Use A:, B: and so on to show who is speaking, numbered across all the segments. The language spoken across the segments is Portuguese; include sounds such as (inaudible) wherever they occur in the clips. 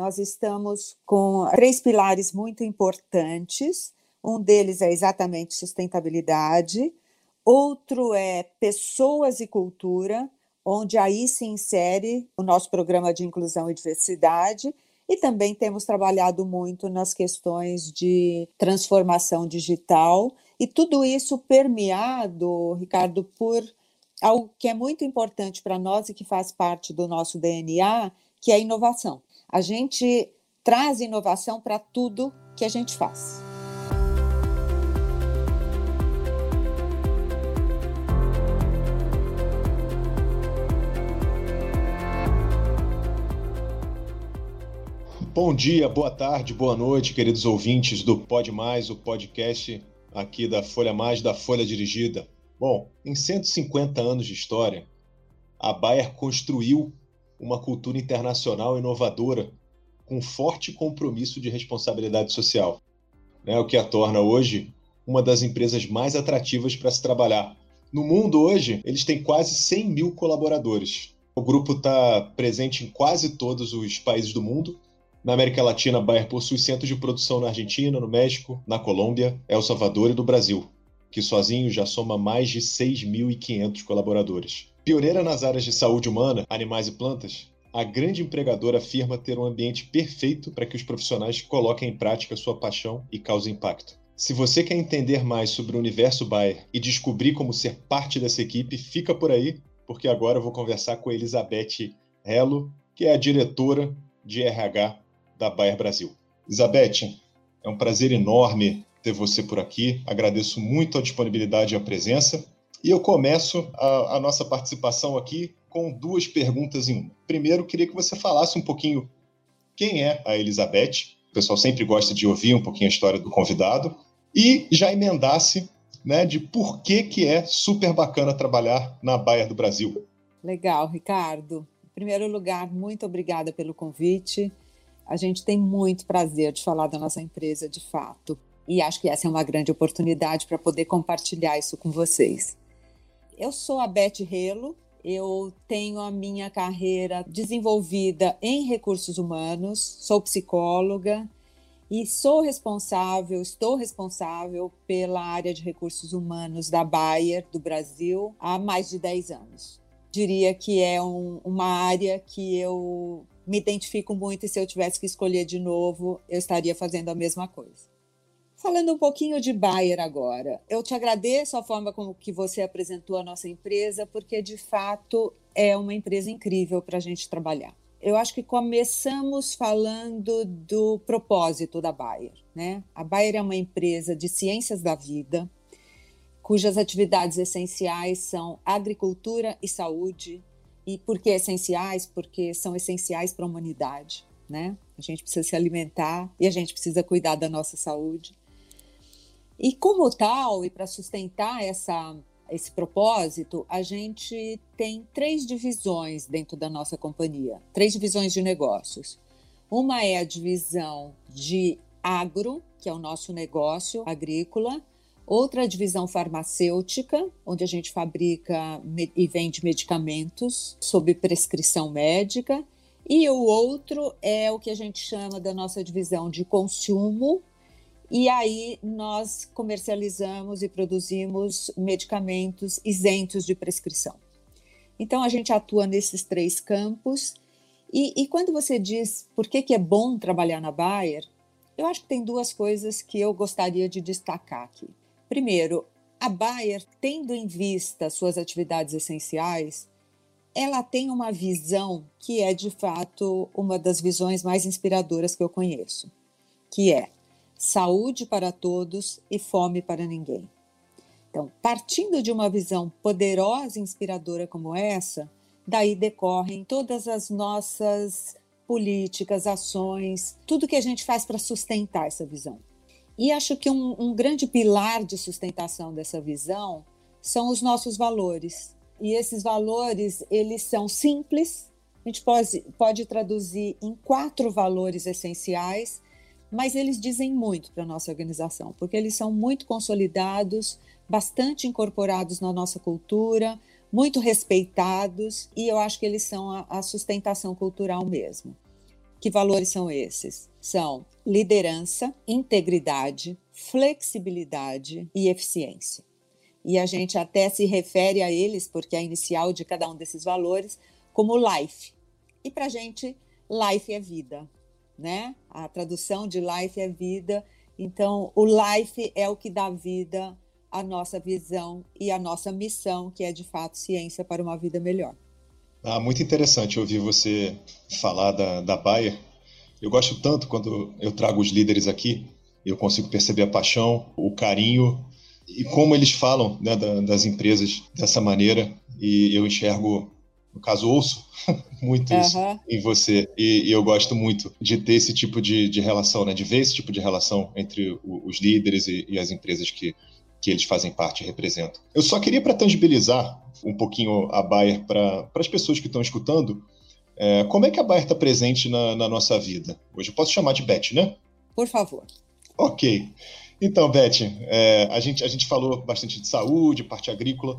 A: Nós estamos com três pilares muito importantes. Um deles é exatamente sustentabilidade, outro é pessoas e cultura, onde aí se insere o nosso programa de inclusão e diversidade, e também temos trabalhado muito nas questões de transformação digital, e tudo isso permeado, Ricardo, por algo que é muito importante para nós e que faz parte do nosso DNA, que é a inovação. A gente traz inovação para tudo que a gente faz.
B: Bom dia, boa tarde, boa noite, queridos ouvintes do Pod Mais, o podcast aqui da Folha Mais, da Folha Dirigida. Bom, em 150 anos de história, a Bayer construiu uma cultura internacional inovadora com forte compromisso de responsabilidade social, né, o que a torna hoje uma das empresas mais atrativas para se trabalhar. No mundo hoje, eles têm quase 100 mil colaboradores. O grupo está presente em quase todos os países do mundo na América Latina, a Bayer possui centros de produção na Argentina, no México, na Colômbia, El Salvador e no Brasil, que sozinho já soma mais de 6.500 colaboradores. Pioneira nas áreas de saúde humana, animais e plantas, a grande empregadora afirma ter um ambiente perfeito para que os profissionais coloquem em prática sua paixão e causem impacto. Se você quer entender mais sobre o universo Bayer e descobrir como ser parte dessa equipe, fica por aí, porque agora eu vou conversar com a Elizabeth Hello, que é a diretora de RH da Bayer Brasil. Elizabeth, é um prazer enorme ter você por aqui. Agradeço muito a disponibilidade e a presença. E eu começo a, a nossa participação aqui com duas perguntas em uma. Primeiro, queria que você falasse um pouquinho quem é a Elizabeth. O pessoal sempre gosta de ouvir um pouquinho a história do convidado. E já emendasse né, de por que, que é super bacana trabalhar na Bayer do Brasil.
A: Legal, Ricardo. Em primeiro lugar, muito obrigada pelo convite. A gente tem muito prazer de falar da nossa empresa de fato. E acho que essa é uma grande oportunidade para poder compartilhar isso com vocês. Eu sou a Beth Relo, eu tenho a minha carreira desenvolvida em recursos humanos, sou psicóloga e sou responsável, estou responsável pela área de recursos humanos da Bayer do Brasil há mais de 10 anos. Diria que é um, uma área que eu me identifico muito e se eu tivesse que escolher de novo, eu estaria fazendo a mesma coisa. Falando um pouquinho de Bayer agora, eu te agradeço a forma como que você apresentou a nossa empresa, porque de fato é uma empresa incrível para a gente trabalhar. Eu acho que começamos falando do propósito da Bayer. Né? A Bayer é uma empresa de ciências da vida, cujas atividades essenciais são agricultura e saúde, e por que essenciais? Porque são essenciais para a humanidade, né? A gente precisa se alimentar e a gente precisa cuidar da nossa saúde. E como tal, e para sustentar essa, esse propósito, a gente tem três divisões dentro da nossa companhia, três divisões de negócios. Uma é a divisão de agro, que é o nosso negócio agrícola, outra divisão farmacêutica, onde a gente fabrica e vende medicamentos sob prescrição médica, e o outro é o que a gente chama da nossa divisão de consumo, e aí nós comercializamos e produzimos medicamentos isentos de prescrição. Então a gente atua nesses três campos. E, e quando você diz por que, que é bom trabalhar na Bayer, eu acho que tem duas coisas que eu gostaria de destacar aqui. Primeiro, a Bayer, tendo em vista suas atividades essenciais, ela tem uma visão que é de fato uma das visões mais inspiradoras que eu conheço, que é saúde para todos e fome para ninguém. Então, partindo de uma visão poderosa e inspiradora como essa, daí decorrem todas as nossas políticas, ações, tudo que a gente faz para sustentar essa visão. E acho que um, um grande pilar de sustentação dessa visão são os nossos valores. E esses valores, eles são simples, a gente pode, pode traduzir em quatro valores essenciais, mas eles dizem muito para a nossa organização, porque eles são muito consolidados, bastante incorporados na nossa cultura, muito respeitados, e eu acho que eles são a, a sustentação cultural mesmo. Que valores são esses? São liderança, integridade, flexibilidade e eficiência. E a gente até se refere a eles, porque a inicial de cada um desses valores, como life. E para a gente, life é vida, né? A tradução de life é vida. Então, o life é o que dá vida à nossa visão e à nossa missão, que é de fato ciência para uma vida melhor.
B: Ah, muito interessante ouvir você falar da, da Bayer. Eu gosto tanto quando eu trago os líderes aqui, eu consigo perceber a paixão, o carinho e como eles falam né, da, das empresas dessa maneira. E eu enxergo, no caso, ouço (laughs) muito isso uhum. em você. E, e, eu gosto muito de ter esse tipo de, de relação, né, de ver esse tipo de relação entre o, os líderes e, e as empresas que, que eles fazem parte e representam. Eu só queria, para tangibilizar um pouquinho a Bayer para as pessoas que estão escutando, é, como é que a Bayer está presente na, na, nossa vida? Hoje eu posso chamar de Beth, né?
A: Por favor.
B: Ok. Então, Beth, é, a, gente, a gente falou bastante de saúde, parte agrícola,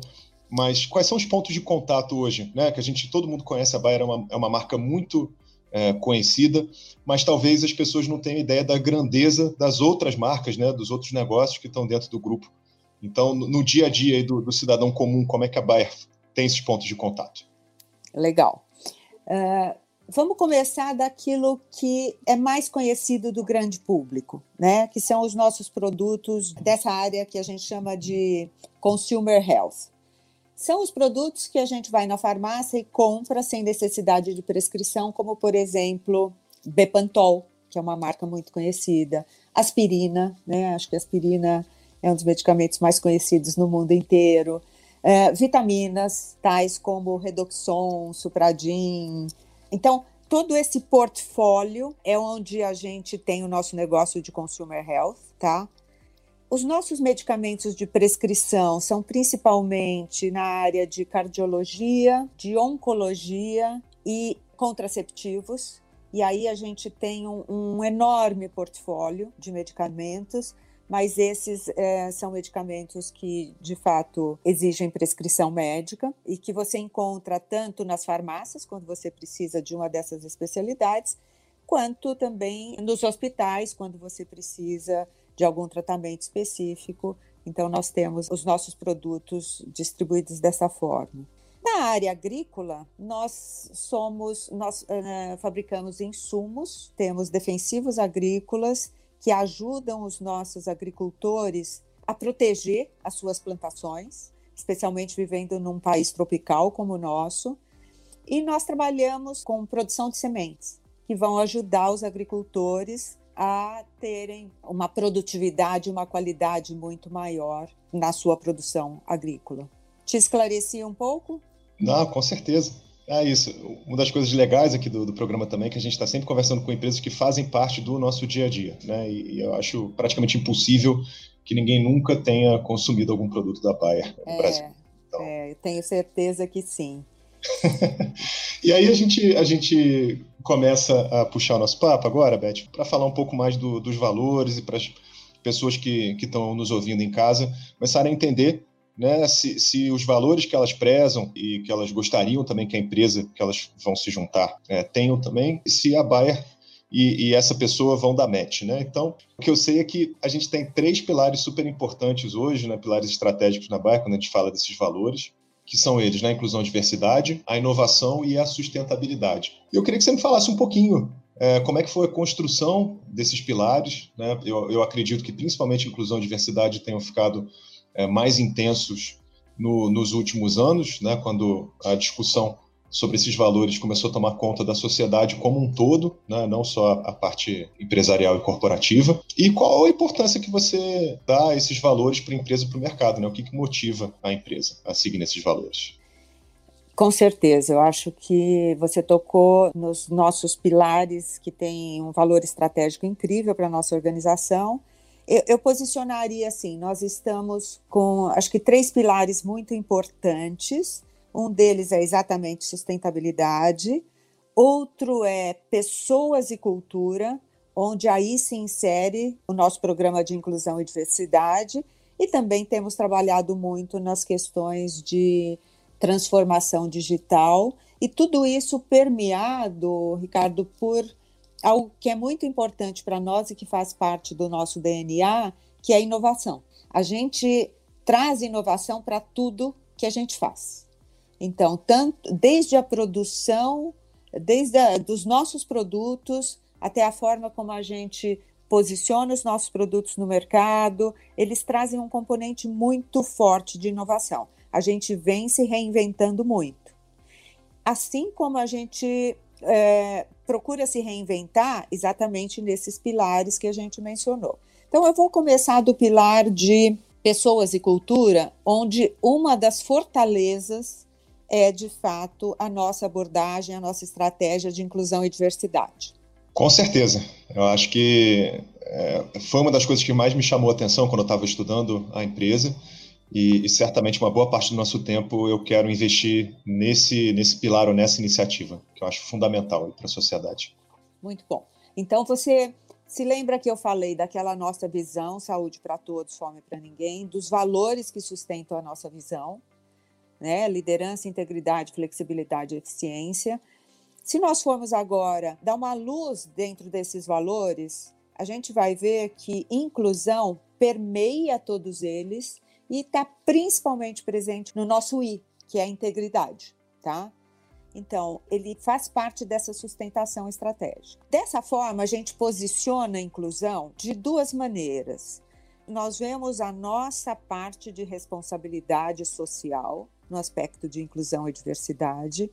B: mas quais são os pontos de contato hoje? Né? Que a gente, todo mundo conhece a Bayer, é uma, é uma marca muito é, conhecida, mas talvez as pessoas não tenham ideia da grandeza das outras marcas, né? dos outros negócios que estão dentro do grupo. Então, no dia a dia do, do cidadão comum, como é que a Bayer tem esses pontos de contato?
A: Legal. Uh, vamos começar daquilo que é mais conhecido do grande público, né? Que são os nossos produtos dessa área que a gente chama de consumer health. São os produtos que a gente vai na farmácia e compra sem necessidade de prescrição, como por exemplo, Bepantol, que é uma marca muito conhecida, aspirina, né? Acho que aspirina é um dos medicamentos mais conhecidos no mundo inteiro. É, vitaminas, tais como Redoxon, Supradin. Então, todo esse portfólio é onde a gente tem o nosso negócio de consumer health, tá? Os nossos medicamentos de prescrição são principalmente na área de cardiologia, de oncologia e contraceptivos. E aí a gente tem um, um enorme portfólio de medicamentos mas esses é, são medicamentos que, de fato, exigem prescrição médica e que você encontra tanto nas farmácias, quando você precisa de uma dessas especialidades, quanto também nos hospitais, quando você precisa de algum tratamento específico. Então, nós temos os nossos produtos distribuídos dessa forma. Na área agrícola, nós somos, nós uh, fabricamos insumos, temos defensivos agrícolas que ajudam os nossos agricultores a proteger as suas plantações, especialmente vivendo num país tropical como o nosso. E nós trabalhamos com produção de sementes, que vão ajudar os agricultores a terem uma produtividade, uma qualidade muito maior na sua produção agrícola. Te esclareci um pouco?
B: Não, com certeza. É isso. Uma das coisas legais aqui do, do programa também é que a gente está sempre conversando com empresas que fazem parte do nosso dia a dia, né? E, e eu acho praticamente impossível que ninguém nunca tenha consumido algum produto da Bayer no
A: é,
B: Brasil.
A: Então... É, eu tenho certeza que sim. (laughs)
B: e aí a gente, a gente começa a puxar o nosso papo agora, Beth, para falar um pouco mais do, dos valores e para as pessoas que estão nos ouvindo em casa começarem a entender né, se, se, os valores que elas prezam e que elas gostariam também que a empresa que elas vão se juntar é, tenham também, se a Bayer e, e, essa pessoa vão dar match. Né? Então, o que eu sei é que a gente tem três pilares super importantes hoje, né, pilares estratégicos na Bayer, quando a gente fala desses valores, que são eles, né, a inclusão e diversidade, a inovação e a sustentabilidade. Eu queria que você me falasse um pouquinho é, como é que foi a construção desses pilares. Né? Eu, eu acredito que principalmente inclusão e diversidade tenham ficado é, mais intensos no, nos últimos anos, né, quando a discussão sobre esses valores começou a tomar conta da sociedade como um todo, né, não só a parte empresarial e corporativa. E qual a importância que você dá a esses valores para a empresa e para o mercado? Né? O que, que motiva a empresa a seguir nesses valores?
A: Com certeza, eu acho que você tocou nos nossos pilares que têm um valor estratégico incrível para a nossa organização eu, eu, posicionaria assim: nós estamos com, acho que, três pilares muito importantes. Um deles é exatamente sustentabilidade, outro é pessoas e cultura, onde aí se insere o nosso programa de inclusão e diversidade, e também temos trabalhado muito nas questões de transformação digital, e tudo isso permeado, Ricardo, por algo que é muito importante para nós e que faz parte do nosso DNA, que é a inovação. A gente traz inovação para tudo que a gente faz. Então, tanto desde a produção, desde a, dos nossos produtos até a forma como a gente posiciona os nossos produtos no mercado, eles trazem um componente muito forte de inovação. A gente vem se reinventando muito. Assim como a gente é, procura se reinventar exatamente nesses pilares que a gente mencionou. Então, eu vou começar do pilar de pessoas e cultura, onde uma das fortalezas é, de fato, a nossa abordagem, a nossa estratégia de inclusão e diversidade.
B: Com certeza. Eu acho que é, foi uma das coisas que mais me chamou a atenção quando eu estava estudando a empresa. E, e, certamente uma boa parte do nosso tempo eu quero investir nesse, nesse pilar ou nessa iniciativa, que eu acho fundamental para a sociedade.
A: Muito bom. Então, você se lembra que eu falei daquela nossa visão, saúde para todos, fome para ninguém, dos valores que sustentam a nossa visão, né? liderança, integridade, flexibilidade eficiência. Se nós formos agora dar uma luz dentro desses valores, a gente vai ver que inclusão permeia todos eles e está principalmente presente no nosso I, que é a integridade, tá? Então, ele faz parte dessa sustentação estratégica. Dessa forma, a gente posiciona a inclusão de duas maneiras. Nós vemos a nossa parte de responsabilidade social no aspecto de inclusão e diversidade,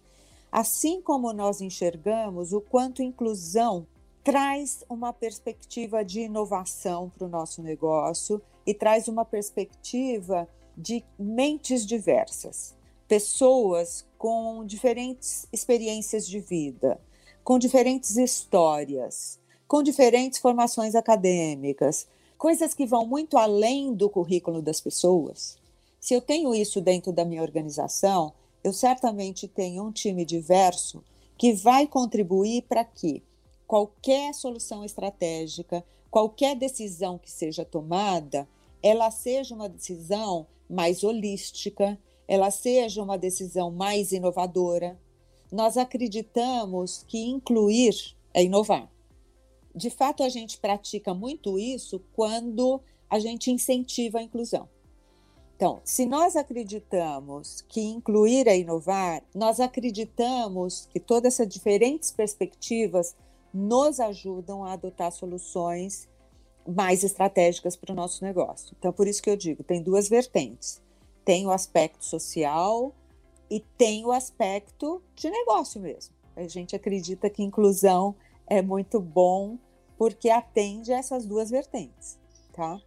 A: assim como nós enxergamos o quanto inclusão traz uma perspectiva de inovação para o nosso negócio e traz uma perspectiva de mentes diversas, pessoas com diferentes experiências de vida, com diferentes histórias, com diferentes formações acadêmicas, coisas que vão muito além do currículo das pessoas. Se eu tenho isso dentro da minha organização, eu certamente tenho um time diverso que vai contribuir para que qualquer solução estratégica, qualquer decisão que seja tomada, ela seja uma decisão mais holística, ela seja uma decisão mais inovadora. Nós acreditamos que incluir é inovar. De fato, a gente pratica muito isso quando a gente incentiva a inclusão. Então, se nós acreditamos que incluir é inovar, nós acreditamos que todas essas diferentes perspectivas nos ajudam a adotar soluções mais estratégicas para o nosso negócio. Então, por isso que eu digo, tem duas vertentes. Tem o aspecto social e tem o aspecto de negócio mesmo. A gente acredita que inclusão é muito bom porque atende a essas duas vertentes, tá?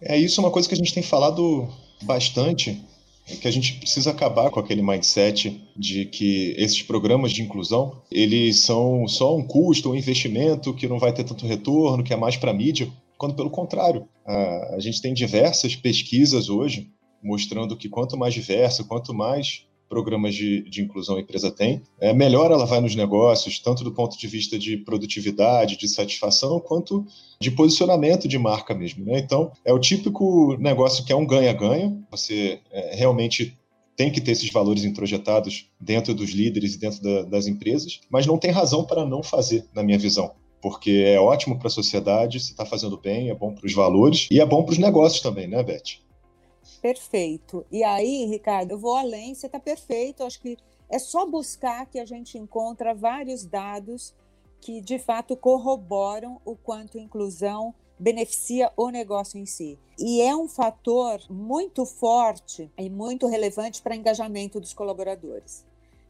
B: É isso é uma coisa que a gente tem falado bastante, que a gente precisa acabar com aquele mindset de que esses programas de inclusão, eles são só um custo, um investimento que não vai ter tanto retorno, que é mais para mídia quando pelo contrário. A, a gente tem diversas pesquisas hoje mostrando que quanto mais diversa, quanto mais programas de, de inclusão a empresa tem, é, melhor ela vai nos negócios, tanto do ponto de vista de produtividade, de satisfação, quanto de posicionamento de marca mesmo. Né? Então, é o típico negócio que é um ganha-ganha, você é, realmente tem que ter esses valores introjetados dentro dos líderes e dentro da, das empresas, mas não tem razão para não fazer, na minha visão porque é ótimo para a sociedade, se está fazendo bem, é bom para os valores e é bom para os negócios também, né, Beth?
A: Perfeito. E aí, Ricardo, eu vou além, você está perfeito. Acho que é só buscar que a gente encontra vários dados que de fato corroboram o quanto inclusão beneficia o negócio em si. E é um fator muito forte e muito relevante para engajamento dos colaboradores.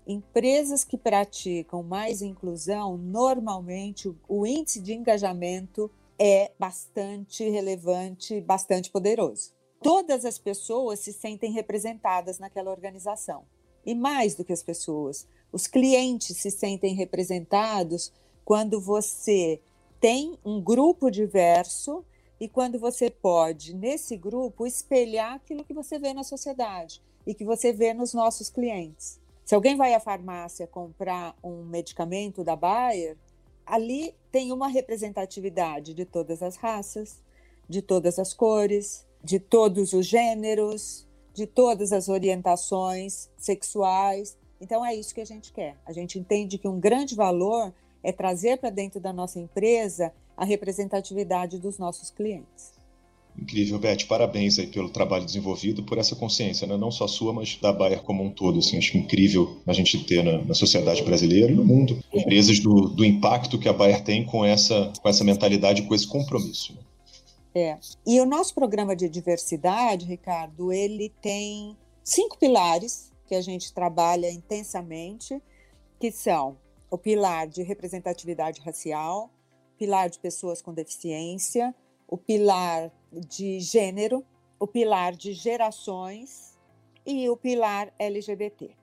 A: Empresas que praticam mais inclusão, normalmente o índice de engajamento é bastante relevante, bastante poderoso. Todas as pessoas se sentem representadas naquela organização. E mais do que as pessoas, os clientes se sentem representados quando você tem um grupo diverso e quando você pode, nesse grupo, espelhar aquilo que você vê na sociedade e que você vê nos nossos clientes. Se alguém vai à farmácia comprar um medicamento da Bayer, ali tem uma representatividade de todas as raças, de todas as cores, de todos os gêneros, de todas as orientações sexuais. Então é isso que a gente quer. A gente entende que um grande valor é trazer para dentro da nossa empresa a representatividade dos nossos clientes.
B: Incrível, Beth. Parabéns aí pelo trabalho desenvolvido, por essa consciência, né? não só sua, mas da Bayer como um todo. Assim, acho incrível a gente ter na, na sociedade brasileira e no mundo empresas do, do, impacto que a Bayer tem com essa, com essa mentalidade, com esse compromisso. Né?
A: É. E o nosso programa de diversidade, Ricardo, ele tem cinco pilares que a gente trabalha intensamente, que são o pilar de representatividade racial, pilar de pessoas com deficiência, o pilar de gênero, o pilar de gerações e o pilar LGBT.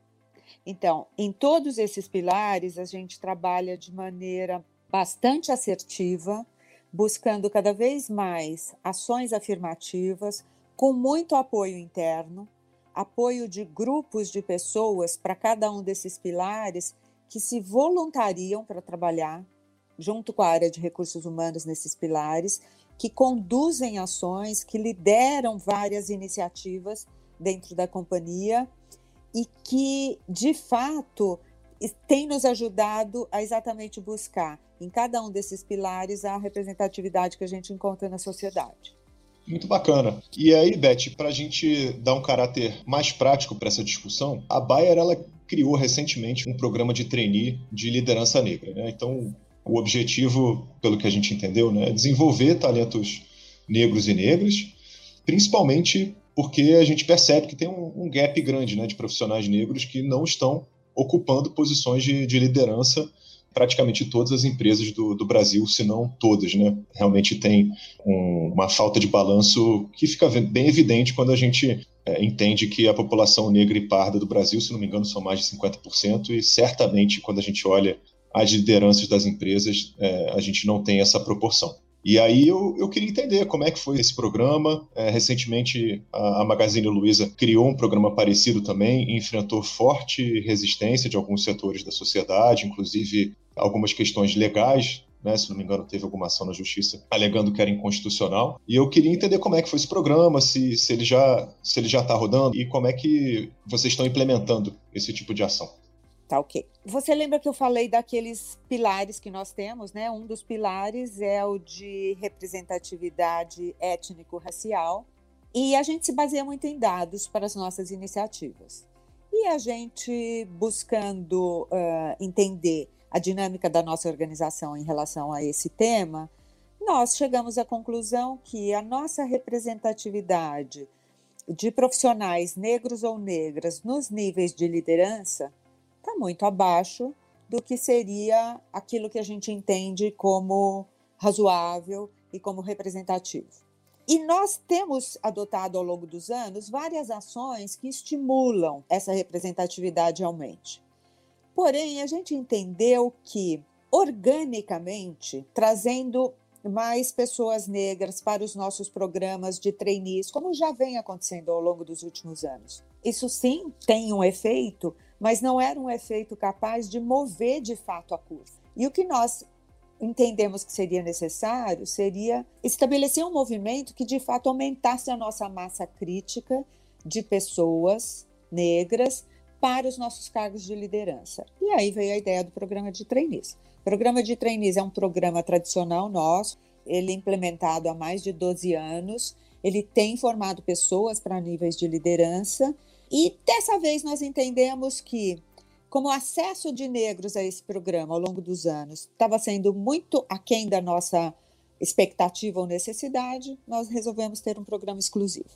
A: Então, em todos esses pilares, a gente trabalha de maneira bastante assertiva, buscando cada vez mais ações afirmativas, com muito apoio interno, apoio de grupos de pessoas para cada um desses pilares que se voluntariam para trabalhar junto com a área de recursos humanos nesses pilares que conduzem ações, que lideram várias iniciativas dentro da companhia e que, de fato, tem nos ajudado a exatamente buscar em cada um desses pilares a representatividade que a gente encontra na sociedade.
B: Muito bacana. E aí, Beth, para a gente dar um caráter mais prático para essa discussão, a Bayer ela criou recentemente um programa de trainee de liderança negra. Né? Então, o objetivo, pelo que a gente entendeu, né, é desenvolver talentos negros e negras, principalmente porque a gente percebe que tem um, um gap grande né, de profissionais negros que não estão ocupando posições de, de liderança praticamente todas as empresas do, do, Brasil, se não todas, né? Realmente tem um, uma falta de balanço que fica bem evidente quando a gente é, entende que a população negra e parda do Brasil, se não me engano, são mais de 50%, e certamente quando a gente olha as lideranças das empresas, é, a gente não tem essa proporção. E aí eu, eu queria entender como é que foi esse programa. É, recentemente a, a Magazine Luiza criou um programa parecido também e enfrentou forte resistência de alguns setores da sociedade, inclusive algumas questões legais né, se não me engano, teve alguma ação na justiça alegando que era inconstitucional. E eu queria entender como é que foi esse programa, se, se ele já se ele já está rodando e como é que vocês estão implementando esse tipo de ação.
A: Tá ok. Você lembra que eu falei daqueles pilares que nós temos, né? Um dos pilares é o de representatividade étnico-racial. E a gente se baseia muito em dados para as nossas iniciativas. E a gente, buscando uh, entender a dinâmica da nossa organização em relação a esse tema, nós chegamos à conclusão que a nossa representatividade de profissionais negros ou negras nos níveis de liderança está muito abaixo do que seria aquilo que a gente entende como razoável e como representativo. E nós temos adotado ao longo dos anos várias ações que estimulam essa representatividade aumente. Porém, a gente entendeu que, organicamente, trazendo mais pessoas negras para os nossos programas de trainees, como já vem acontecendo ao longo dos últimos anos. Isso sim tem um efeito mas não era um efeito capaz de mover de fato a curva. E o que nós entendemos que seria necessário seria estabelecer um movimento que de fato aumentasse a nossa massa crítica de pessoas negras para os nossos cargos de liderança. E aí veio a ideia do programa de trainees. O programa de trainees é um programa tradicional nosso, ele é implementado há mais de 12 anos, ele tem formado pessoas para níveis de liderança e dessa vez nós entendemos que, como o acesso de negros a esse programa ao longo dos anos estava sendo muito aquém da nossa expectativa ou necessidade, nós resolvemos ter um programa exclusivo.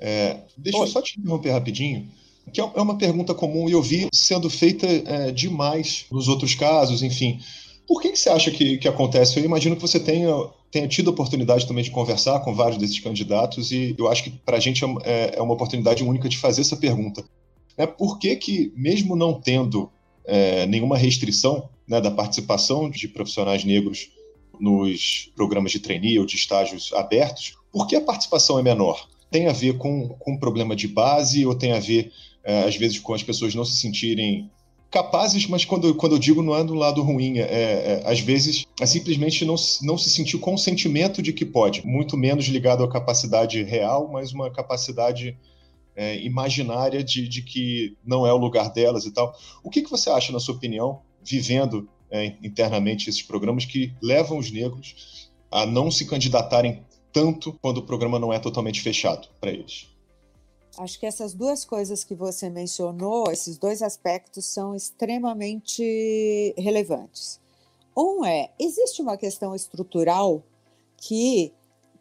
B: É, deixa Oi. eu só te interromper rapidinho, que é, é uma pergunta comum e eu vi sendo feita é, demais nos outros casos, enfim. Por que, que você acha que, que acontece? Eu imagino que você tenha tenha tido a oportunidade também de conversar com vários desses candidatos e eu acho que para a gente é, é, uma oportunidade única de fazer essa pergunta. É, por que, que mesmo não tendo é, nenhuma restrição né, da participação de profissionais negros nos programas de trainee ou de estágios abertos, por que a participação é menor? Tem a ver com, com problema de base ou tem a ver, é, às vezes, com as pessoas não se sentirem capazes, mas quando, quando eu digo não é do lado ruim, é, é, às vezes é simplesmente não, não se sentir com o sentimento de que pode, muito menos ligado à capacidade real, mas uma capacidade é, imaginária de, de que não é o lugar delas e tal. O que, que você acha, na sua opinião, vivendo é, internamente esses programas que levam os negros a não se candidatarem tanto quando o programa não é totalmente fechado para eles?
A: Acho que essas duas coisas que você mencionou, esses dois aspectos são extremamente relevantes. Um é, existe uma questão estrutural que,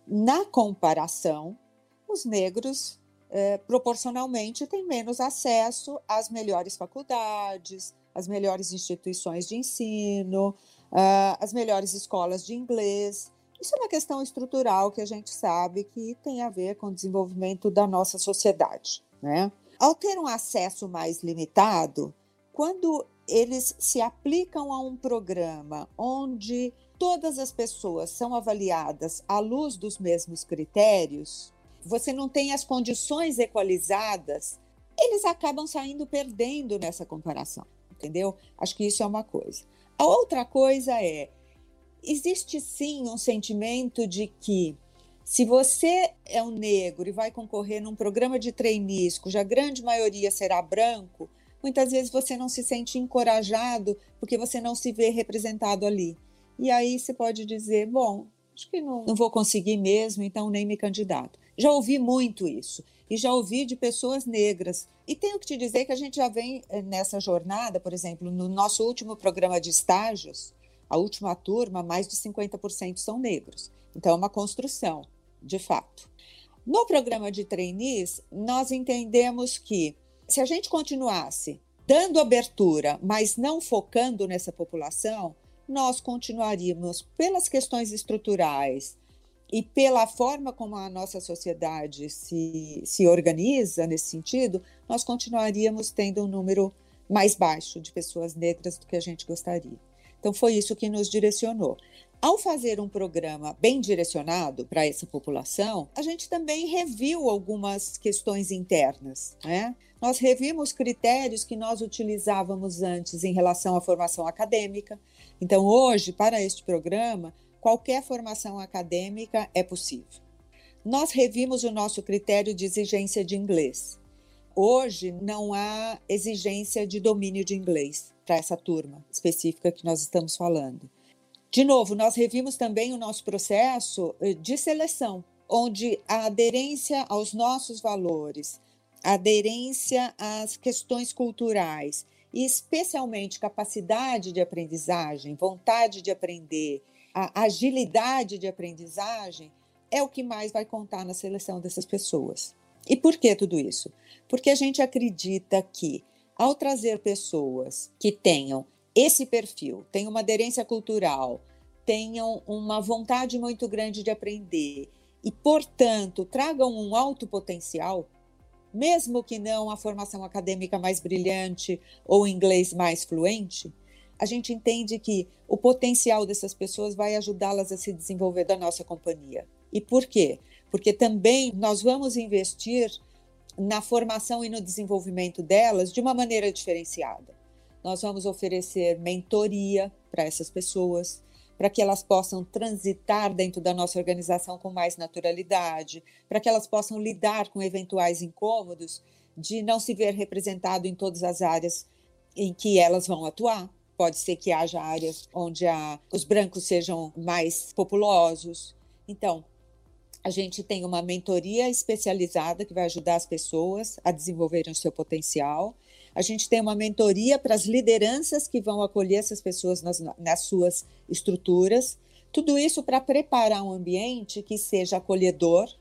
A: na comparação, os negros é, proporcionalmente têm menos acesso às melhores faculdades, às melhores instituições de ensino, uh, às melhores escolas de inglês. Isso é uma questão estrutural que a gente sabe que tem a ver com o desenvolvimento da nossa sociedade. Né? Ao ter um acesso mais limitado, quando eles se aplicam a um programa onde todas as pessoas são avaliadas à luz dos mesmos critérios, você não tem as condições equalizadas, eles acabam saindo perdendo nessa comparação, entendeu? Acho que isso é uma coisa. A outra coisa é existe sim um sentimento de que se você é um negro e vai concorrer num programa de trainees, cuja grande maioria será branco, muitas vezes você não se sente encorajado porque você não se vê representado ali. E aí você pode dizer, bom, acho que não, não vou conseguir mesmo, então nem me candidato. Já ouvi muito isso. E já ouvi de pessoas negras. E tenho que te dizer que a gente já vem eh, nessa jornada, por exemplo, no nosso último programa de estágios, a última turma, mais de 50% são negros. Então, é uma construção, de fato. No programa de trainees, nós entendemos que se a gente continuasse dando abertura, mas não focando nessa população, nós continuaríamos, pelas questões estruturais e pela forma como a nossa sociedade se, se organiza nesse sentido, nós continuaríamos tendo um número mais baixo de pessoas negras do que a gente gostaria. Então, foi isso que nos direcionou. Ao fazer um programa bem direcionado para essa população, a gente também reviu algumas questões internas. Né? Nós revimos critérios que nós utilizávamos antes em relação à formação acadêmica. Então, hoje, para este programa, qualquer formação acadêmica é possível. Nós revimos o nosso critério de exigência de inglês. Hoje não há exigência de domínio de inglês para essa turma específica que nós estamos falando. De novo, nós revimos também o nosso processo eh, de seleção, onde a aderência aos nossos valores, a aderência às questões culturais e especialmente capacidade de aprendizagem, vontade de aprender, a agilidade de aprendizagem é o que mais vai contar na seleção dessas pessoas. E por que tudo isso? Porque a gente acredita que ao trazer pessoas que tenham esse perfil, tenham uma aderência cultural, tenham uma vontade muito grande de aprender e, portanto, tragam um alto potencial, mesmo que não a formação acadêmica mais brilhante ou inglês mais fluente, a gente entende que o potencial dessas pessoas vai ajudá-las a se desenvolver da nossa companhia. E por quê? Porque também nós vamos investir na formação e no desenvolvimento delas de uma maneira diferenciada. Nós vamos oferecer mentoria para essas pessoas, para que elas possam transitar dentro da nossa organização com mais naturalidade, para que elas possam lidar com eventuais incômodos de não se ver representado em todas as áreas em que elas vão atuar. Pode ser que haja áreas onde a, os brancos sejam mais populosos. Então, a gente tem uma mentoria especializada que vai ajudar as pessoas a desenvolverem o seu potencial. A gente tem uma mentoria para as lideranças que vão acolher essas pessoas nas, nas suas estruturas. Tudo isso para preparar um ambiente que seja acolhedor,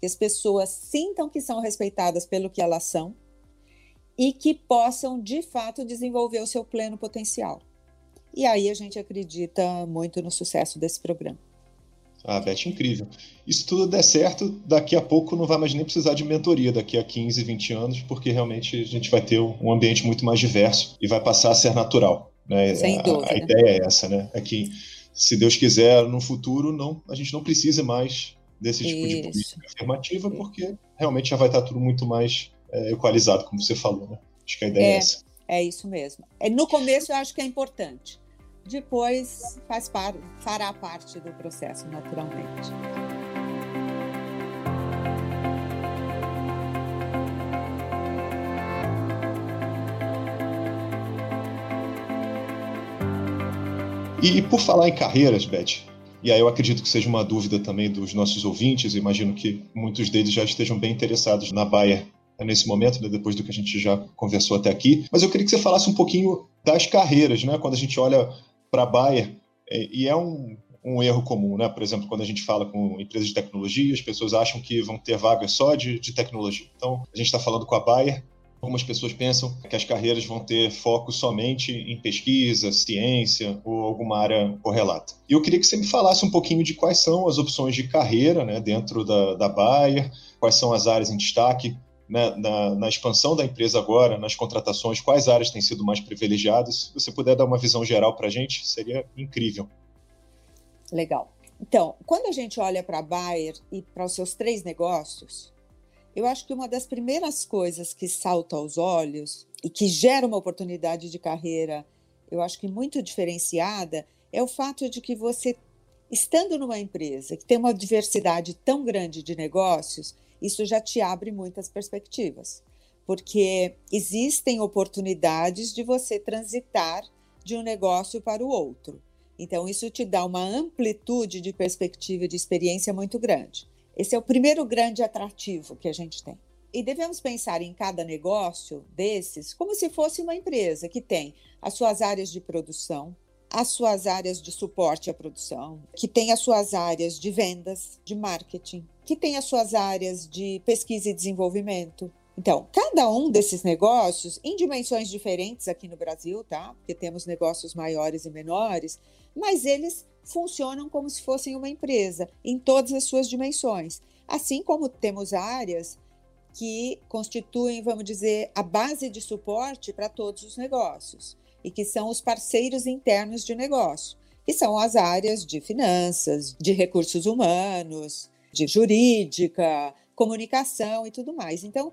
A: que as pessoas sintam que são respeitadas pelo que elas são e que possam, de fato, desenvolver o seu pleno potencial. E aí a gente acredita muito no sucesso desse programa.
B: Ah, Beth, incrível. E se tudo der certo, daqui a pouco não vai mais nem precisar de mentoria, daqui a 15, 20 anos, porque realmente a gente vai ter um ambiente muito mais diverso e vai passar a ser natural. Né?
A: Sem
B: a,
A: dúvida.
B: A ideia é essa, né? É que, se Deus quiser, no futuro, não, a gente não precisa mais desse tipo Isso. de política afirmativa, porque realmente já vai estar tudo muito mais é, equalizado, como você falou, né? Acho que a ideia é, é essa.
A: É isso mesmo. É, no começo eu acho que é importante depois faz par, fará parte do processo naturalmente.
B: E por falar em carreiras, Beth, e aí eu acredito que seja uma dúvida também dos nossos ouvintes, imagino que muitos deles já estejam bem interessados na Bayer nesse momento, né, depois do que a gente já conversou até aqui. Mas eu queria que você falasse um pouquinho das carreiras, né? Quando a gente olha para a Bayer, é, e é um, um erro comum, né? Por exemplo, quando a gente fala com empresas de tecnologia, as pessoas acham que vão ter vagas só de, de tecnologia. Então, a gente está falando com a Bayer, Algumas pessoas pensam que as carreiras vão ter foco somente em pesquisa, ciência ou alguma área correlata. E eu queria que você me falasse um pouquinho de quais são as opções de carreira né, dentro da, da Bayer, quais são as áreas em destaque né, na, na, expansão da empresa agora, nas contratações, quais áreas têm sido mais privilegiadas. Se você puder dar uma visão geral para a gente, seria incrível.
A: Legal. Então, quando a gente olha para a Bayer e para os seus três negócios, eu acho que uma das primeiras coisas que salta aos olhos e que gera uma oportunidade de carreira, eu acho que muito diferenciada, é o fato de que você, estando numa empresa que tem uma diversidade tão grande de negócios, isso já te abre muitas perspectivas, porque existem oportunidades de você transitar de um negócio para o outro. Então, isso te dá uma amplitude de perspectiva e de experiência muito grande. Esse é o primeiro grande atrativo que a gente tem. E devemos pensar em cada negócio desses como se fosse uma empresa que tem as suas áreas de produção, as suas áreas de suporte à produção, que tem as suas áreas de vendas, de marketing, que tem as suas áreas de pesquisa e desenvolvimento. Então, cada um desses negócios, em dimensões diferentes aqui no Brasil, tá? Porque temos negócios maiores e menores, mas eles funcionam como se fossem uma empresa, em todas as suas dimensões. Assim como temos áreas que constituem, vamos dizer, a base de suporte para todos os negócios e que são os parceiros internos de negócio, que são as áreas de finanças, de recursos humanos, de jurídica, comunicação e tudo mais. Então,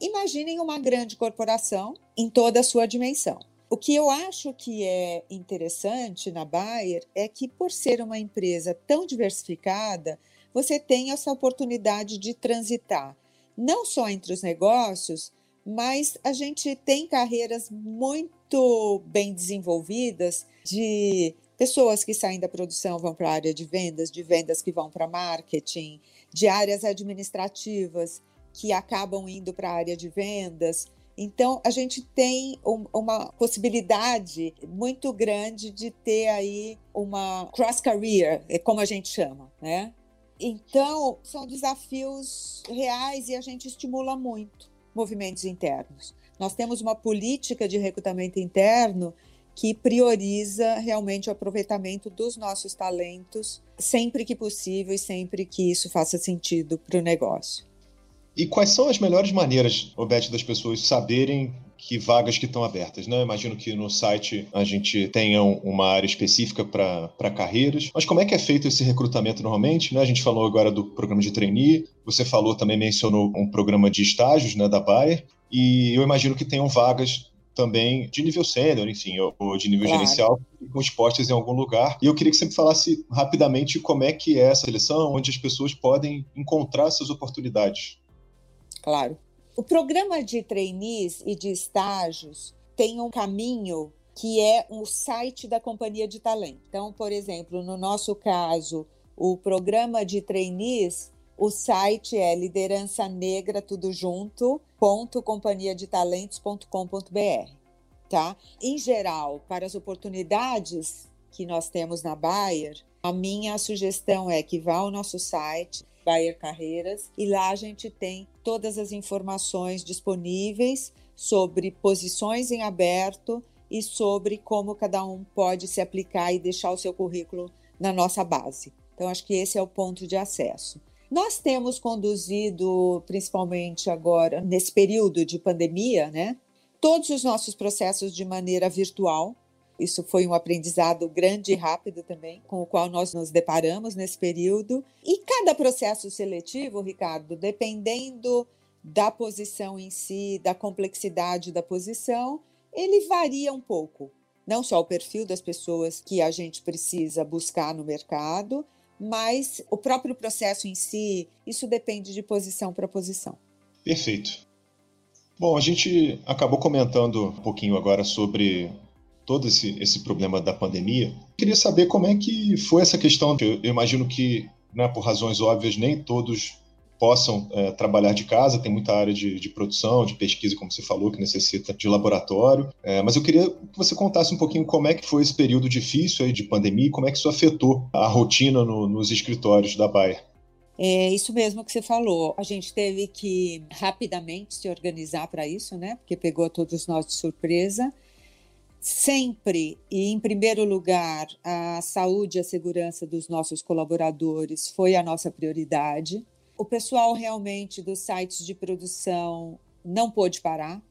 A: imaginem uma grande corporação em toda a sua dimensão. O que eu acho que é interessante na Bayer é que, por ser uma empresa tão diversificada, você tem essa oportunidade de transitar, não só entre os negócios, mas a gente tem carreiras muito bem desenvolvidas de pessoas que saem da produção vão para a área de vendas, de vendas que vão para marketing, de áreas administrativas que acabam indo para a área de vendas. Então, a gente tem um, uma possibilidade muito grande de ter aí uma cross career, é como a gente chama, né? Então, são desafios reais e a gente estimula muito movimentos internos. Nós temos uma política de recrutamento interno que prioriza realmente o aproveitamento dos nossos talentos sempre que possível e sempre que isso faça sentido para o negócio.
B: E quais são as melhores maneiras, Roberto, das pessoas saberem que vagas que estão abertas, né? Imagino que no site a gente tenha uma área específica para carreiras, mas como é que é feito esse recrutamento normalmente? Né? A gente falou agora do programa de trainee, você falou também mencionou um programa de estágios, né, da Bayer, e eu imagino que tenham vagas também de nível sênior, enfim, ou de nível claro. gerencial, com expostas em algum lugar. E eu queria que você me falasse rapidamente como é que é essa seleção, onde as pessoas podem encontrar essas oportunidades
A: claro. O programa de trainees e de estágios tem um caminho que é o site da companhia de talento. Então, por exemplo, no nosso caso, o programa de trainees, o site é liderança negra tudo junto ponto companhiadetalentos.com.br, tá? Em geral, para as oportunidades que nós temos na Bayer, a minha sugestão é que vá ao nosso site Bayer Carreiras e lá a gente tem todas as informações disponíveis sobre posições em aberto e sobre como cada um pode se aplicar e deixar o seu currículo na nossa base. Então, acho que esse é o ponto de acesso. Nós temos conduzido, principalmente agora, nesse período de pandemia, né, todos os nossos processos de maneira virtual. Isso foi um aprendizado grande e rápido também, com o qual nós nos deparamos nesse período. E cada processo seletivo, Ricardo, dependendo da posição em si, da complexidade da posição, ele varia um pouco. Não só o perfil das pessoas que a gente precisa buscar no mercado, mas o próprio processo em si, isso depende de posição para posição.
B: Perfeito. Bom, a gente acabou comentando um pouquinho agora sobre todo esse, esse problema da pandemia. Queria saber como é que foi essa questão. Eu, imagino que, né, por razões óbvias, nem todos possam é, trabalhar de casa, tem muita área de, de, produção, de pesquisa, como você falou, que necessita de laboratório. É, mas eu queria que você contasse um pouquinho como é que foi esse período difícil aí de pandemia e como é que isso afetou a rotina no, nos escritórios da Bayer.
A: É isso mesmo que você falou. A gente teve que rapidamente se organizar para isso, né? Porque pegou todos nós de surpresa. Sempre e em primeiro lugar, a saúde e a segurança dos nossos colaboradores foi a nossa prioridade. O pessoal realmente dos sites de produção não pôde parar.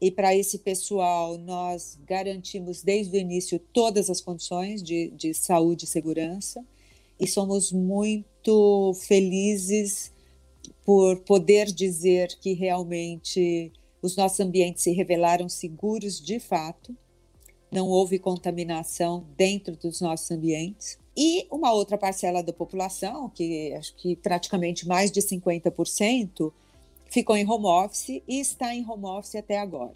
A: E para esse pessoal, nós garantimos desde o início todas as condições de, de saúde e segurança. E somos muito felizes por poder dizer que realmente os nossos ambientes se revelaram seguros de fato. Não houve contaminação dentro dos nossos ambientes. E uma outra parcela da população, que acho que praticamente mais de 50%, ficou em home office e está em home office até agora.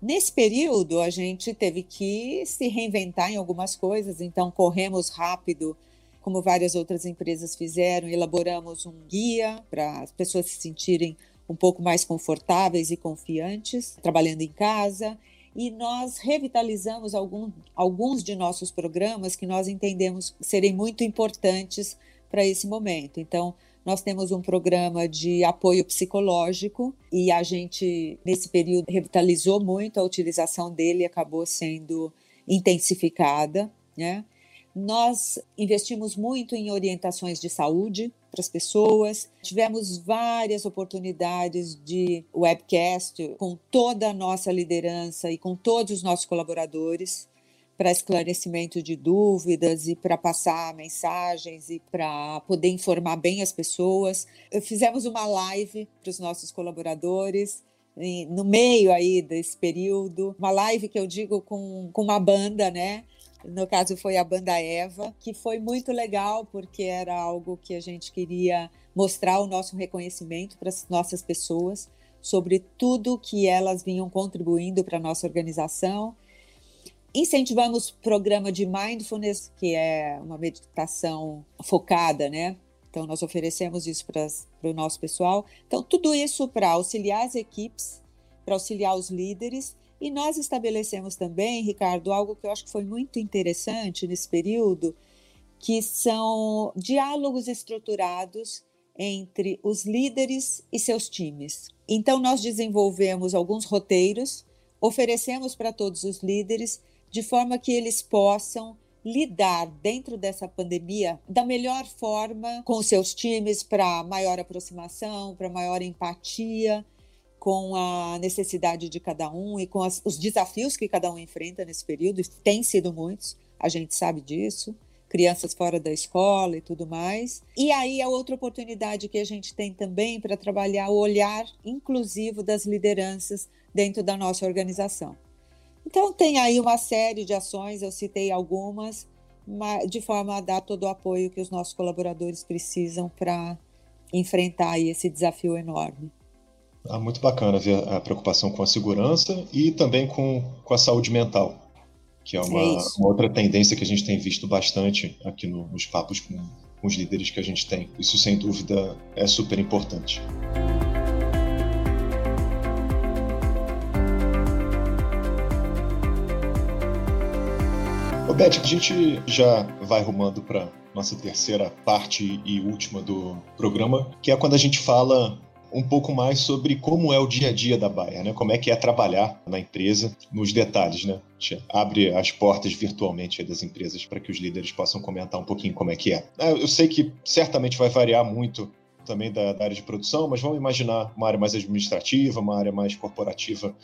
A: Nesse período, a gente teve que se reinventar em algumas coisas, então corremos rápido, como várias outras empresas fizeram, elaboramos um guia para as pessoas se sentirem um pouco mais confortáveis e confiantes trabalhando em casa e nós revitalizamos algum, alguns de nossos programas que nós entendemos serem muito importantes para esse momento. Então, nós temos um programa de apoio psicológico e a gente, nesse período, revitalizou muito a utilização dele e acabou sendo intensificada, né? Nós investimos muito em orientações de saúde para as pessoas. Tivemos várias oportunidades de webcast com toda a nossa liderança e com todos os nossos colaboradores para esclarecimento de dúvidas e para passar mensagens e para poder informar bem as pessoas. Fizemos uma live para os nossos colaboradores no meio aí desse período, uma live que eu digo com, com uma banda, né? No caso, foi a banda Eva, que foi muito legal, porque era algo que a gente queria mostrar o nosso reconhecimento para as nossas pessoas sobre tudo que elas vinham contribuindo para a nossa organização. Incentivamos programa de mindfulness, que é uma meditação focada, né? Então, nós oferecemos isso para o nosso pessoal. Então, tudo isso para auxiliar as equipes, para auxiliar os líderes e nós estabelecemos também, Ricardo, algo que eu acho que foi muito interessante nesse período, que são diálogos estruturados entre os líderes e seus times. Então, nós desenvolvemos alguns roteiros, oferecemos para todos os líderes, de forma que eles possam lidar dentro dessa pandemia da melhor forma com seus times para maior aproximação, para maior empatia com a necessidade de cada um e com as, os desafios que cada um enfrenta nesse período, tem sido muitos, a gente sabe disso, crianças fora da escola e tudo mais. E aí a outra oportunidade que a gente tem também para trabalhar o olhar inclusivo das lideranças dentro da nossa organização. Então tem aí uma série de ações, eu citei algumas, de forma a dar todo o apoio que os nossos colaboradores precisam para enfrentar esse desafio enorme.
B: Ah, muito bacana ver a preocupação com a segurança e também com, com a saúde mental, que é uma, é uma outra tendência que a gente tem visto bastante aqui no, nos papos com, com os líderes que a gente tem. Isso, sem dúvida, é super importante. Ô, Beth, a gente já vai rumando para nossa terceira parte e última do programa, que é quando a gente fala um pouco mais sobre como é o dia a dia da Baia, né? Como é que é trabalhar na empresa, nos detalhes, né? A gente abre as portas virtualmente das empresas para que os líderes possam comentar um pouquinho como é que é. Ah, eu sei que certamente vai variar muito também da, da área de produção, mas vamos imaginar uma área mais administrativa, uma área mais corporativa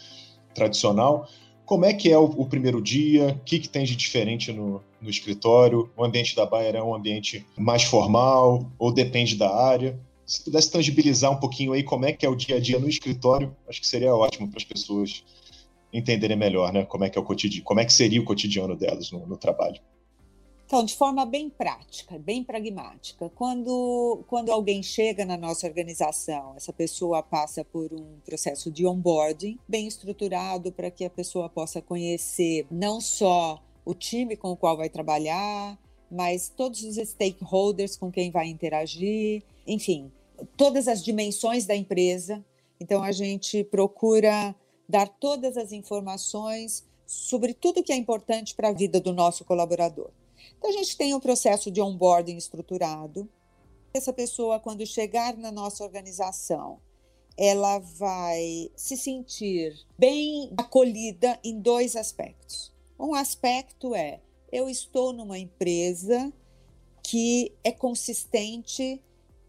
B: tradicional. Como é que é o, o primeiro dia? O que, que tem de diferente no, no escritório? O ambiente da Bayer é um ambiente mais formal ou depende da área? Se pudesse tangibilizar um pouquinho aí como é que é o dia a dia no escritório, acho que seria ótimo para as pessoas entenderem melhor, né? Como é que é o cotidiano, como é que seria o cotidiano delas no, no trabalho.
A: Então, de forma bem prática, bem pragmática, quando, quando alguém chega na nossa organização, essa pessoa passa por um processo de onboarding bem estruturado para que a pessoa possa conhecer não só o time com o qual vai trabalhar, mas todos os stakeholders com quem vai interagir, enfim, todas as dimensões da empresa. Então, a gente procura dar todas as informações sobre tudo que é importante para a vida do nosso colaborador. Então, a gente tem um processo de onboarding estruturado. Essa pessoa, quando chegar na nossa organização, ela vai se sentir bem acolhida em dois aspectos. Um aspecto é: eu estou numa empresa que é consistente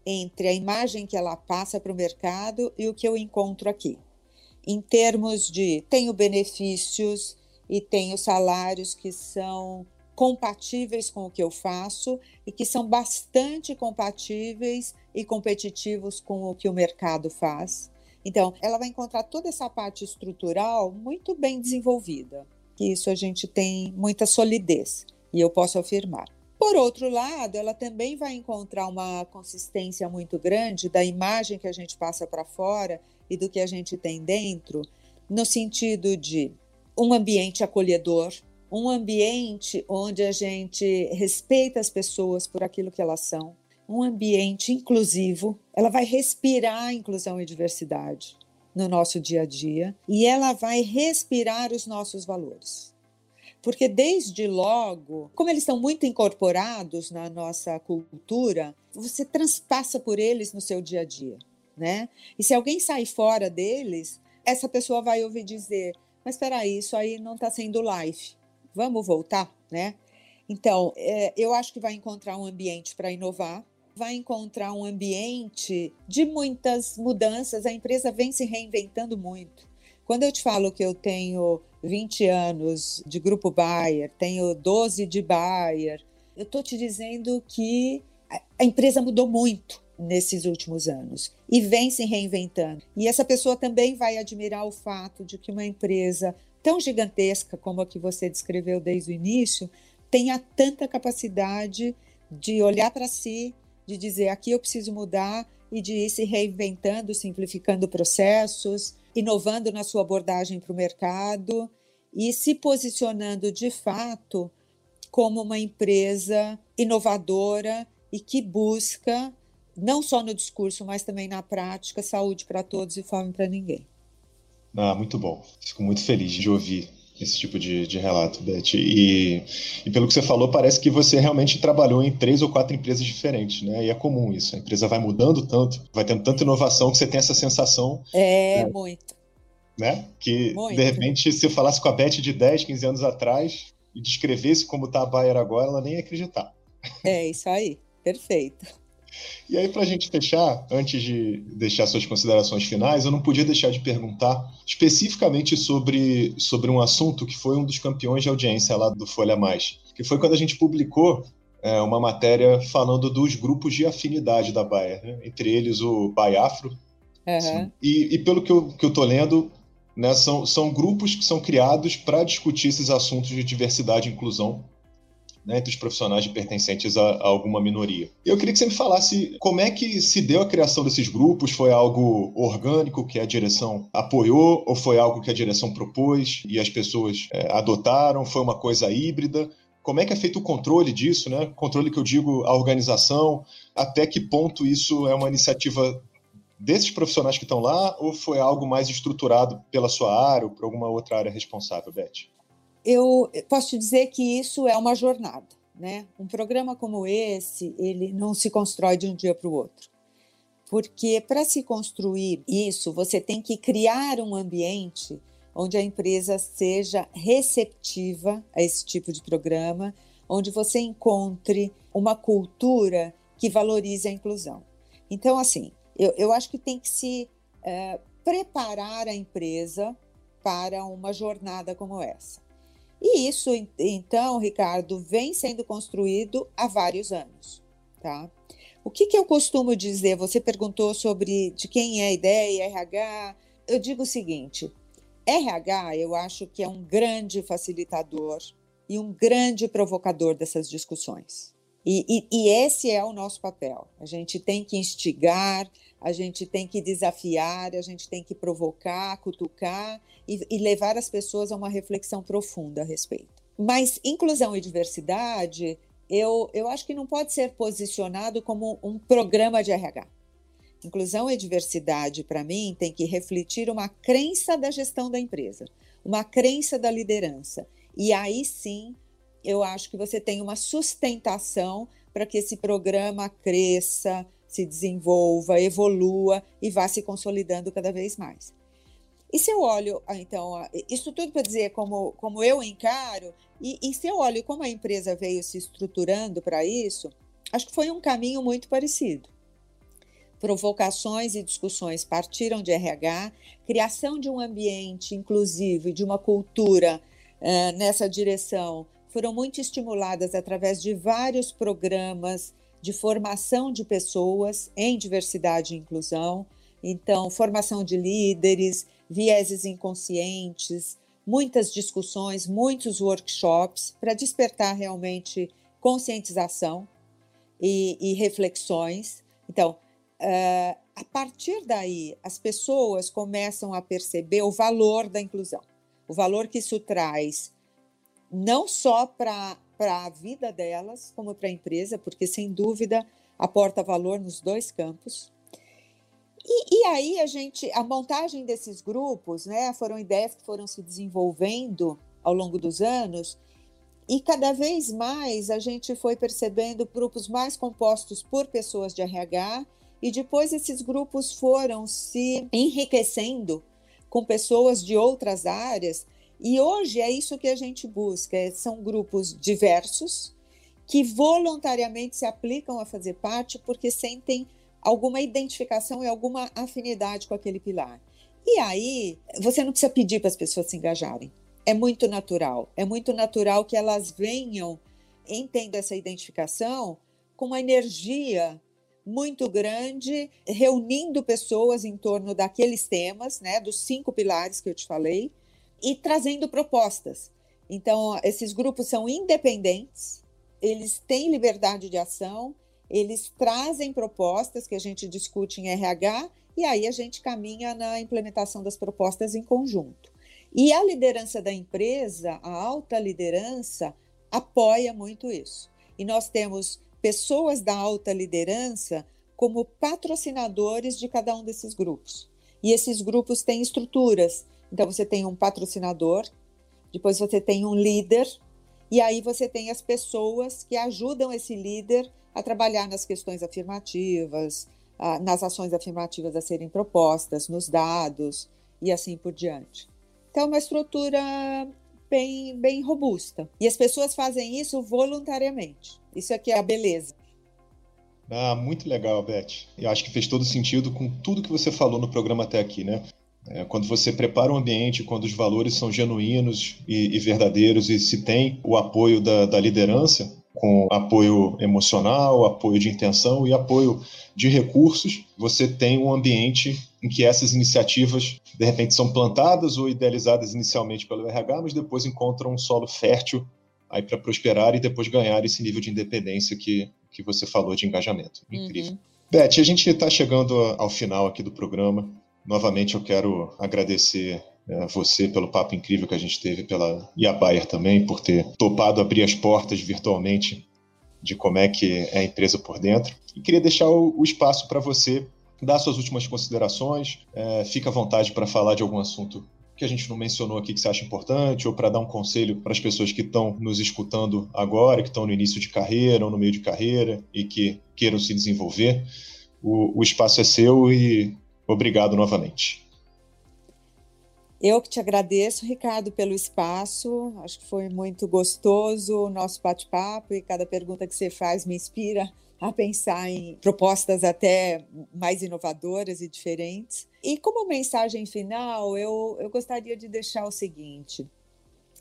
A: entre a imagem que ela passa para o mercado e o que eu encontro aqui. Em termos de tenho benefícios e tenho salários que são compatíveis com o que eu faço e que são bastante compatíveis e competitivos com o que o mercado faz. Então, ela vai encontrar toda essa parte estrutural muito bem desenvolvida. Que isso a gente tem muita solidez e eu posso afirmar. Por outro lado, ela também vai encontrar uma consistência muito grande da imagem que a gente passa para fora e do que a gente tem dentro, no sentido de um ambiente acolhedor, um ambiente onde a gente respeita as pessoas por aquilo que elas são, um ambiente inclusivo. Ela vai respirar inclusão e diversidade no nosso dia a dia e ela vai respirar os nossos valores. Porque desde logo, como eles estão muito incorporados na nossa cultura, você transpassa por eles no seu dia a dia, né? E se alguém sai fora deles, essa pessoa vai ouvir dizer: "Mas espera aí, isso aí não está sendo life vamos voltar, né? Então, é, eu acho que vai encontrar um ambiente para inovar, vai encontrar um ambiente de muitas mudanças. A empresa vem se reinventando muito. Quando eu te falo que eu tenho 20 anos de grupo Bayer, tenho 12 de Bayer, eu estou te dizendo que a empresa mudou muito nesses últimos anos e vem se reinventando. E essa pessoa também vai admirar o fato de que uma empresa tão gigantesca como a que você descreveu desde o início tenha tanta capacidade de olhar para si, de dizer aqui eu preciso mudar e de ir se reinventando, simplificando processos, inovando na sua abordagem para o mercado e se posicionando de fato como uma empresa inovadora e que busca, não só no discurso, mas também na prática, saúde para todos e fome para ninguém.
B: Ah, muito bom. Fico muito feliz de ouvir esse tipo de, de relato, Beth. E, e, pelo que você falou, parece que você realmente trabalhou em três ou quatro empresas diferentes, né? E é comum isso. A empresa vai mudando tanto, vai tendo tanta inovação que você tem essa sensação.
A: É, né? muito.
B: Né? Que, muito. de repente, se eu falasse com a Beth de 10, 15 anos atrás e descrevesse como está a Bayer agora, ela nem ia acreditar.
A: É, isso aí. Perfeito.
B: E aí, para a gente fechar, antes de deixar suas considerações finais, eu não podia deixar de perguntar especificamente sobre, sobre um assunto que foi um dos campeões de audiência lá do Folha Mais, que foi quando a gente publicou é, uma matéria falando dos grupos de afinidade da Bayer, né? entre eles o Baiafro. Uhum. E, e, pelo que eu, que eu tô lendo, né, são, são grupos que são criados para discutir esses assuntos de diversidade e inclusão né, entre os profissionais pertencentes a, a, alguma minoria. Eu queria que você me falasse como é que se deu a criação desses grupos, foi algo orgânico que a direção apoiou ou foi algo que a direção propôs e as pessoas é, adotaram, foi uma coisa híbrida? Como é que é feito o controle disso, né? Controle que eu digo a organização, até que ponto isso é uma iniciativa desses profissionais que estão lá ou foi algo mais estruturado pela sua área ou por alguma outra área responsável, Beth?
A: Eu posso te dizer que isso é uma jornada, né? Um programa como esse, ele não se constrói de um dia para o outro. Porque para se construir isso, você tem que criar um ambiente onde a empresa seja receptiva a esse tipo de programa, onde você encontre uma cultura que valorize a inclusão. Então, assim, eu, eu acho que tem que se é, preparar a empresa para uma jornada como essa. E isso, então, Ricardo, vem sendo construído há vários anos. Tá? O que, que eu costumo dizer? Você perguntou sobre de quem é a ideia, RH. Eu digo o seguinte: RH, eu acho que é um grande facilitador e um grande provocador dessas discussões. E, e, e, esse é o nosso papel. A gente tem que instigar, a gente tem que desafiar, a gente tem que provocar, cutucar e, e levar as pessoas a uma reflexão profunda a respeito. Mas inclusão e diversidade, eu, eu acho que não pode ser posicionado como um programa de RH. Inclusão e diversidade, para mim, tem que refletir uma crença da gestão da empresa, uma crença da liderança. E aí sim eu acho que você tem uma sustentação para que esse programa cresça, se desenvolva, evolua e vá se consolidando cada vez mais. E se eu olho, ah, então, ah, isso tudo para dizer como, como eu encaro, e, e se eu olho como a empresa veio se estruturando para isso, acho que foi um caminho muito parecido. Provocações e discussões partiram de RH, criação de um ambiente inclusivo e de uma cultura uh, nessa direção foram muito estimuladas através de vários programas de formação de pessoas em diversidade e inclusão. Então, formação de líderes, vieses inconscientes, muitas discussões, muitos workshops para despertar realmente conscientização e, e reflexões. Então, uh, a partir daí, as pessoas começam a perceber o valor da inclusão, o valor que isso traz não só para a vida delas, como para a empresa, porque sem dúvida aporta valor nos dois campos. E, e, aí a gente, a montagem desses grupos, né, foram ideias que foram se desenvolvendo ao longo dos anos, e cada vez mais a gente foi percebendo grupos mais compostos por pessoas de RH, e depois esses grupos foram se enriquecendo com pessoas de outras áreas e hoje é isso que a gente busca: é, são grupos diversos que voluntariamente se aplicam a fazer parte porque sentem alguma identificação e alguma afinidade com aquele pilar. E aí, você não precisa pedir para as pessoas se engajarem. É muito natural. É muito natural que elas venham entendendo essa identificação com uma energia muito grande, reunindo pessoas em torno daqueles temas, né, dos cinco pilares que eu te falei, e trazendo propostas. Então, esses grupos são independentes, eles têm liberdade de ação, eles trazem propostas que a gente discute em RH e aí a gente caminha na implementação das propostas em conjunto. E a liderança da empresa, a alta liderança, apoia muito isso. E nós temos pessoas da alta liderança como patrocinadores de cada um desses grupos. E esses grupos têm estruturas então você tem um patrocinador, depois você tem um líder, e aí você tem as pessoas que ajudam esse líder a trabalhar nas questões afirmativas, nas ações afirmativas a serem propostas, nos dados e assim por diante. Então, é uma estrutura bem, bem robusta. E as pessoas fazem isso voluntariamente. Isso aqui é a beleza.
B: Ah, muito legal, Beth. Eu acho que fez todo sentido com tudo que você falou no programa até aqui, né? É, quando você prepara um ambiente, quando os valores são genuínos e, e verdadeiros e se tem o apoio da, da, liderança, com apoio emocional, apoio de intenção e apoio de recursos, você tem um ambiente em que essas iniciativas, de repente, são plantadas ou idealizadas inicialmente pelo RH, mas depois encontram um solo fértil aí para prosperar e depois ganhar esse nível de independência que, que você falou de engajamento. Incrível. Uhum. Beth, a gente está chegando ao final aqui do programa. Novamente eu quero agradecer é, você pelo papo incrível que a gente teve, pela e a Bayer também, por ter topado abrir as portas virtualmente de como é que é a empresa por dentro. E queria deixar o, o espaço para você dar suas últimas considerações, é, fica à vontade para falar de algum assunto que a gente não mencionou aqui que você acha importante, ou para dar um conselho para as pessoas que estão nos escutando agora, que estão no início de carreira ou no meio de carreira e que queiram se desenvolver. O, o espaço é seu e Obrigado novamente.
A: Eu que te agradeço, Ricardo, pelo espaço. Acho que foi muito gostoso o nosso bate-papo e cada pergunta que você faz me inspira a pensar em propostas até mais inovadoras e diferentes. E como mensagem final, eu, eu gostaria de deixar o seguinte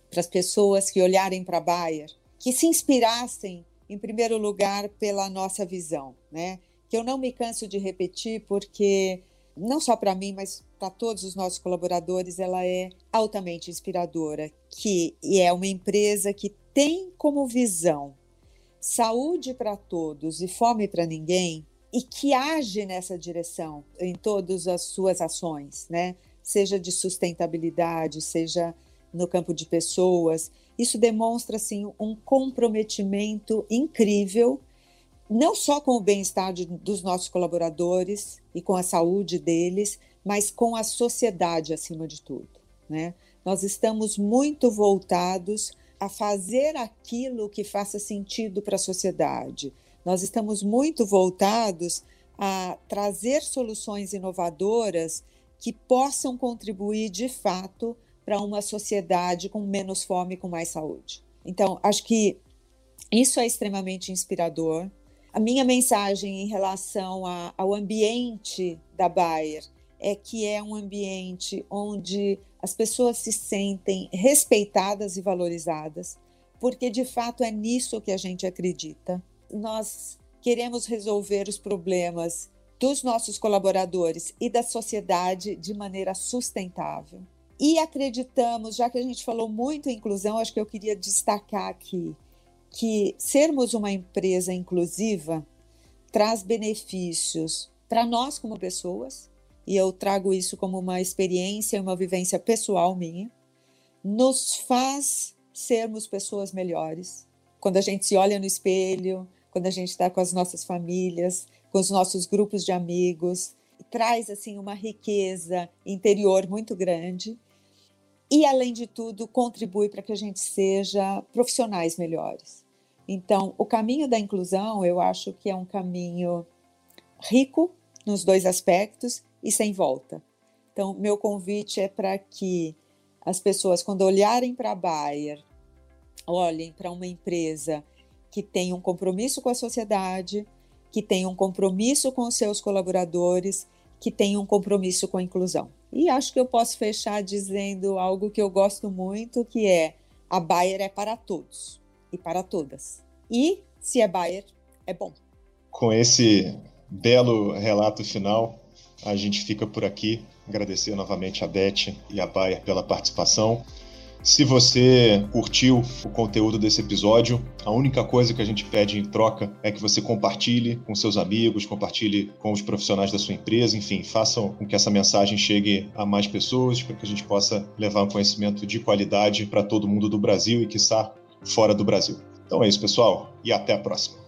A: para as pessoas que olharem para a Bayer, que se inspirassem, em primeiro lugar, pela nossa visão, né? Que eu não me canso de repetir, porque não só para mim, mas para todos os nossos colaboradores, ela é altamente inspiradora, que e é uma empresa que tem como visão saúde para todos e fome para ninguém, e que age nessa direção em todas as suas ações, né? Seja de sustentabilidade, seja no campo de pessoas, isso demonstra assim um comprometimento incrível, não só com o bem-estar dos nossos colaboradores e com a saúde deles, mas com a sociedade acima de tudo, né? Nós estamos muito voltados a fazer aquilo que faça sentido para a sociedade. Nós estamos muito voltados a trazer soluções inovadoras que possam contribuir de fato para uma sociedade com menos fome e com mais saúde. Então, acho que isso é extremamente inspirador. A minha mensagem em relação a, ao ambiente da Bayer é que é um ambiente onde as pessoas se sentem respeitadas e valorizadas, porque de fato é nisso que a gente acredita. Nós queremos resolver os problemas dos nossos colaboradores e da sociedade de maneira sustentável. E acreditamos, já que a gente falou muito em inclusão, acho que eu queria destacar aqui que sermos uma empresa inclusiva traz benefícios para nós como pessoas, e eu trago isso como uma experiência, uma vivência pessoal minha, nos faz sermos pessoas melhores. Quando a gente se olha no espelho, quando a gente está com as nossas famílias, com os nossos grupos de amigos, traz assim uma riqueza interior muito grande e além de tudo contribui para que a gente seja profissionais melhores. Então, o caminho da inclusão, eu acho que é um caminho rico nos dois aspectos e sem volta. Então, meu convite é para que as pessoas, quando olharem para a Bayer, olhem para uma empresa que tem um compromisso com a sociedade, que tem um compromisso com os seus colaboradores, que tem um compromisso com a inclusão. E acho que eu posso fechar dizendo algo que eu gosto muito, que é a Bayer é para todos e para todas. E se é Bayer, é bom.
B: Com esse belo relato final, a gente fica por aqui. Agradecer novamente a Beth e a Bayer pela participação. Se você curtiu o conteúdo desse episódio, a única coisa que a gente pede em troca é que você compartilhe com seus amigos, compartilhe com os profissionais da sua empresa, enfim, façam com que essa mensagem chegue a mais pessoas, para que a gente possa levar um conhecimento de qualidade para todo mundo do Brasil e, quiçá, fora do Brasil. Então é isso, pessoal, e até a próxima.